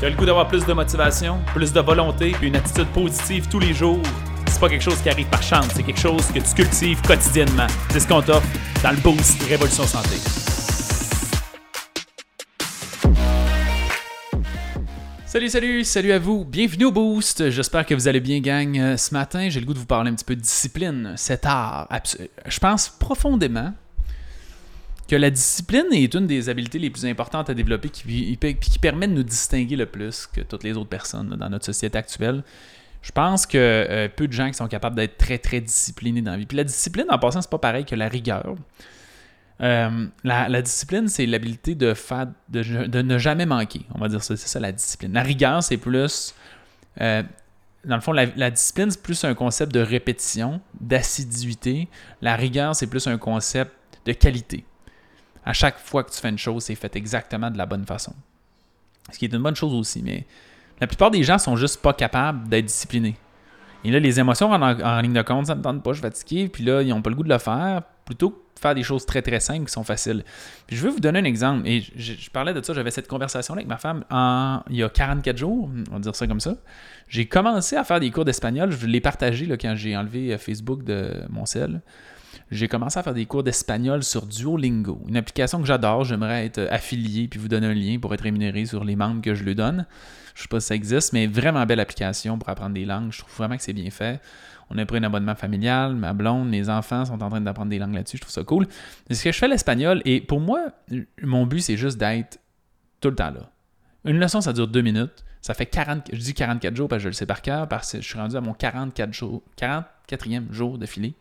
Tu as le goût d'avoir plus de motivation, plus de volonté, puis une attitude positive tous les jours? C'est pas quelque chose qui arrive par chance, c'est quelque chose que tu cultives quotidiennement. C'est ce qu'on t'offre dans le Boost Révolution Santé. Salut, salut, salut à vous. Bienvenue au Boost. J'espère que vous allez bien, gang. Euh, Ce matin, j'ai le goût de vous parler un petit peu de discipline, cet art. Abs- Je pense profondément que la discipline est une des habiletés les plus importantes à développer qui, qui, permet de nous distinguer le plus que toutes les autres personnes dans notre société actuelle. Je pense que euh, peu de gens qui sont capables d'être très très disciplinés dans la vie. Puis la discipline, en passant, c'est pas pareil que la rigueur. Euh, la, discipline, c'est l'habilité de faire de, ne jamais manquer. On va dire ça, c'est ça la discipline. La rigueur, c'est plus euh, dans le fond, la discipline, c'est plus un concept de répétition, d'assiduité. La rigueur, c'est plus un concept de qualité à chaque fois que tu fais une chose, c'est fait exactement de la bonne façon. Ce qui est une bonne chose aussi, mais la plupart des gens sont juste pas capables d'être disciplinés. Et là, les émotions en, en ligne de compte, ça me tente pas, je suis fatigué, puis là, ils n'ont pas le goût de le faire, plutôt que de faire des choses très très simples qui sont faciles. Je vais vous donner un exemple, et je, parlais de ça, j'avais cette conversation-là avec ma femme en, il y a 44 jours, on va dire ça comme ça. J'ai commencé à faire des cours d'espagnol, je l'ai partagé quand j'ai enlevé Facebook de mon cell j'ai commencé à faire des cours d'espagnol sur Duolingo, une application que j'adore. J'aimerais être affilié puis vous donner un lien pour être rémunéré sur les membres que je lui donne. Je sais pas si ça existe, mais vraiment belle application pour apprendre des langues. Je trouve vraiment que c'est bien fait. On a pris un abonnement familial, ma blonde, mes enfants sont en train d'apprendre des langues là-dessus. Je trouve ça cool. C'est ce que je fais l'espagnol et pour moi, mon but c'est juste d'être tout le temps là. Une leçon, ça dure deux minutes. Ça fait 40, je dis 44 jours parce que je le sais par cœur, parce que je suis rendu à mon 44 jours, 44e jour d'affilée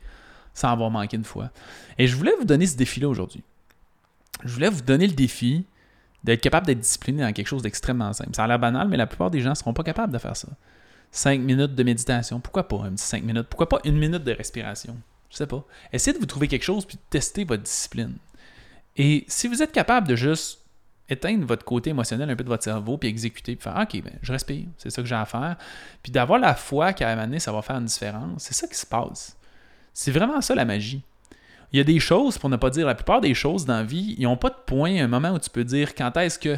sans avoir manqué une fois. Et je voulais vous donner ce défi-là aujourd'hui. Je voulais vous donner le défi d'être capable d'être discipliné dans quelque chose d'extrêmement simple. Ça a l'air banal, mais la plupart des gens ne seront pas capables de faire ça. 5 minutes de méditation, pourquoi pas un petit 5 minutes? Pourquoi pas une minute de respiration? Je sais pas. Essayez de vous trouver quelque chose puis de tester votre discipline. Et si vous êtes capable de juste éteindre votre côté émotionnel un peu de votre cerveau puis exécuter puis faire OK, ben, je respire, c'est ça que j'ai à faire. Puis d'avoir la foi qu'à un moment donné, ça va faire une différence. C'est ça qui se passe. C'est vraiment ça la magie. Il y a des choses, pour ne pas dire la plupart des choses dans la vie, ils n'ont pas de point, un moment où tu peux dire quand est-ce que.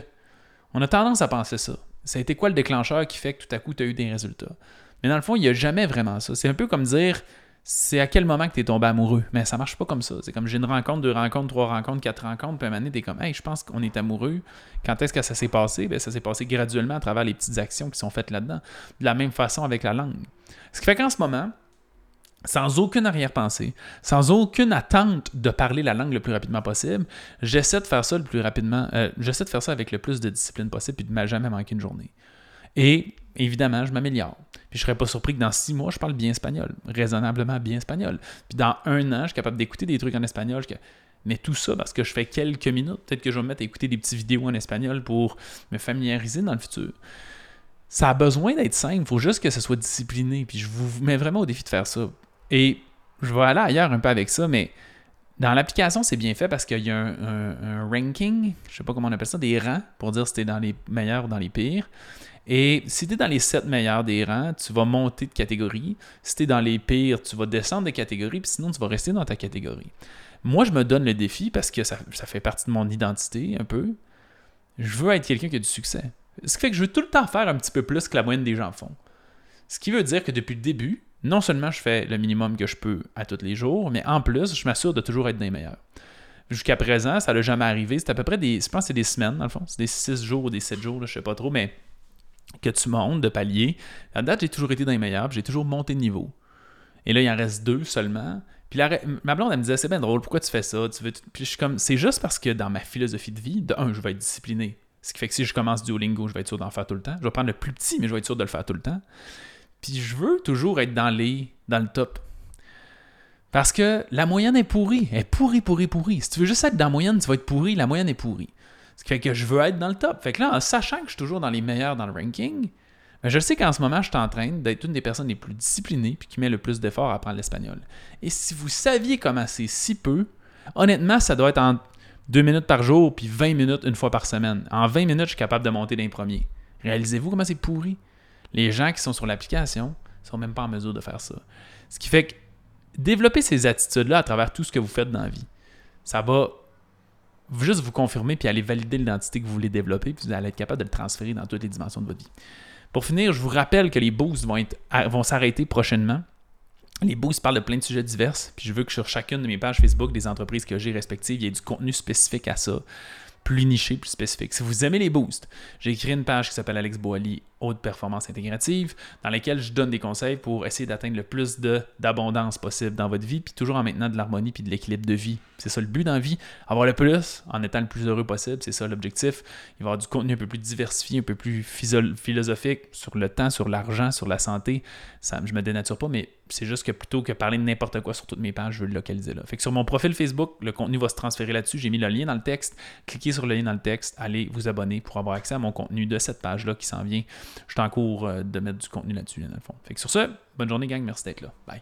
On a tendance à penser ça. Ça a été quoi le déclencheur qui fait que tout à coup tu as eu des résultats? Mais dans le fond, il n'y a jamais vraiment ça. C'est un peu comme dire c'est à quel moment que tu es tombé amoureux? Mais ça marche pas comme ça. C'est comme j'ai une rencontre, deux rencontres, trois rencontres, quatre rencontres, puis à un moment donné, comme Hey, je pense qu'on est amoureux. Quand est-ce que ça s'est passé? Bien, ça s'est passé graduellement à travers les petites actions qui sont faites là-dedans. De la même façon avec la langue. Ce qui fait qu'en ce moment, sans aucune arrière-pensée, sans aucune attente de parler la langue le plus rapidement possible, j'essaie de faire ça le plus rapidement, euh, j'essaie de faire ça avec le plus de discipline possible puis de ne jamais manquer une journée. Et évidemment, je m'améliore. Puis je serais pas surpris que dans six mois, je parle bien espagnol, raisonnablement bien espagnol. Puis dans un an, je suis capable d'écouter des trucs en espagnol. Mais tout ça parce que je fais quelques minutes. Peut-être que je vais me mettre à écouter des petites vidéos en espagnol pour me familiariser dans le futur. Ça a besoin d'être simple. Il faut juste que ce soit discipliné. Puis je vous mets vraiment au défi de faire ça. Et je vais aller ailleurs un peu avec ça, mais dans l'application, c'est bien fait parce qu'il y a un, ranking, je sais pas comment on appelle ça, des rangs, pour dire si tu es dans les meilleurs ou dans les pires. Et si tu es dans les 7 meilleurs des rangs, tu vas monter de catégorie. Si tu es dans les pires, tu vas descendre de catégorie, puis sinon tu vas rester dans ta catégorie. Moi, je me donne le défi parce que ça fait partie de mon identité un peu. Je veux être quelqu'un qui a du succès. Ce qui fait que je veux tout le temps faire un petit peu plus que la moyenne des gens font. Ce qui veut dire que depuis le début, non seulement je fais le minimum que je peux à tous les jours, mais en plus, je m'assure de toujours être des meilleurs. Jusqu'à présent, ça n'a jamais arrivé. C'est à peu près des. Je pense c'est des semaines, dans le fond. C'est des 6 jours ou des 7 jours, je sais pas trop, mais que tu montes de palier. À date, j'ai toujours été dans les meilleurs, j'ai toujours monté de niveau. Et là, il en reste deux seulement. Puis ma blonde, me disait, c'est bien drôle, pourquoi tu fais ça? Puis je suis comme, c'est juste parce que dans ma philosophie de vie, de un, je vais être discipliné. Ce qui fait que si je commence Duolingo, je vais être sûr d'en faire tout le temps. Je vais prendre le plus petit, mais je vais être sûr de le faire tout le temps. Puis je veux toujours être dans les dans le top. Parce que la moyenne est pourrie. Elle est pourrie, pourrie, pourrie. Si tu veux juste être dans la moyenne, tu vas être pourri. La moyenne est pourrie. Ce qui fait que je veux être dans le top. Fait que là, en sachant que je suis toujours dans les meilleurs dans le ranking, ben je sais qu'en ce moment, je suis en train d'être une des personnes les plus disciplinées puis qui met le plus d'efforts à apprendre l'espagnol. Et si vous saviez comment c'est si peu, honnêtement, ça doit être en 2 minutes par jour puis 20 minutes une fois par semaine. En 20 minutes, je suis capable de monter d'un premier. Réalisez-vous comment c'est pourri? Les gens qui sont sur l'application ne sont même pas en mesure de faire ça. Ce qui fait que développer ces attitudes-là à travers tout ce que vous faites dans la vie, ça va juste vous confirmer puis aller valider l'identité que vous voulez développer, puis vous allez être capable de le transférer dans toutes les dimensions de votre vie. Pour finir, je vous rappelle que les boosts vont, s'arrêter prochainement. Les boosts parlent de plein de sujets divers, puis je veux que sur chacune de mes pages Facebook des entreprises que j'ai respectives, il y ait du contenu spécifique à ça plus niché, plus spécifique. Si vous aimez les boosts, j'ai écrit une page qui s'appelle Alex Boali Haute Performance Intégrative, dans laquelle je donne des conseils pour essayer d'atteindre le plus d'abondance possible dans votre vie, puis toujours en maintenant de l'harmonie puis de l'équilibre de vie. C'est ça le but dans vie, avoir le plus en étant le plus heureux possible, c'est ça l'objectif. Il va y avoir du contenu un peu plus diversifié, un peu plus philosophique sur le temps, sur l'argent, sur la santé. Ça, je me dénature pas, mais c'est juste que plutôt que parler de n'importe quoi sur toutes mes pages, je veux le localiser là. Fait que sur mon profil Facebook, le contenu va se transférer là-dessus. J'ai mis le lien dans le texte. Cliquez sur le lien dans le texte, allez vous abonner pour avoir accès à mon contenu de cette page-là qui s'en vient. Je suis en cours euh, de mettre du contenu là-dessus, dans le fond. Fait que sur ce, bonne journée, gang. Merci d'être là. Bye.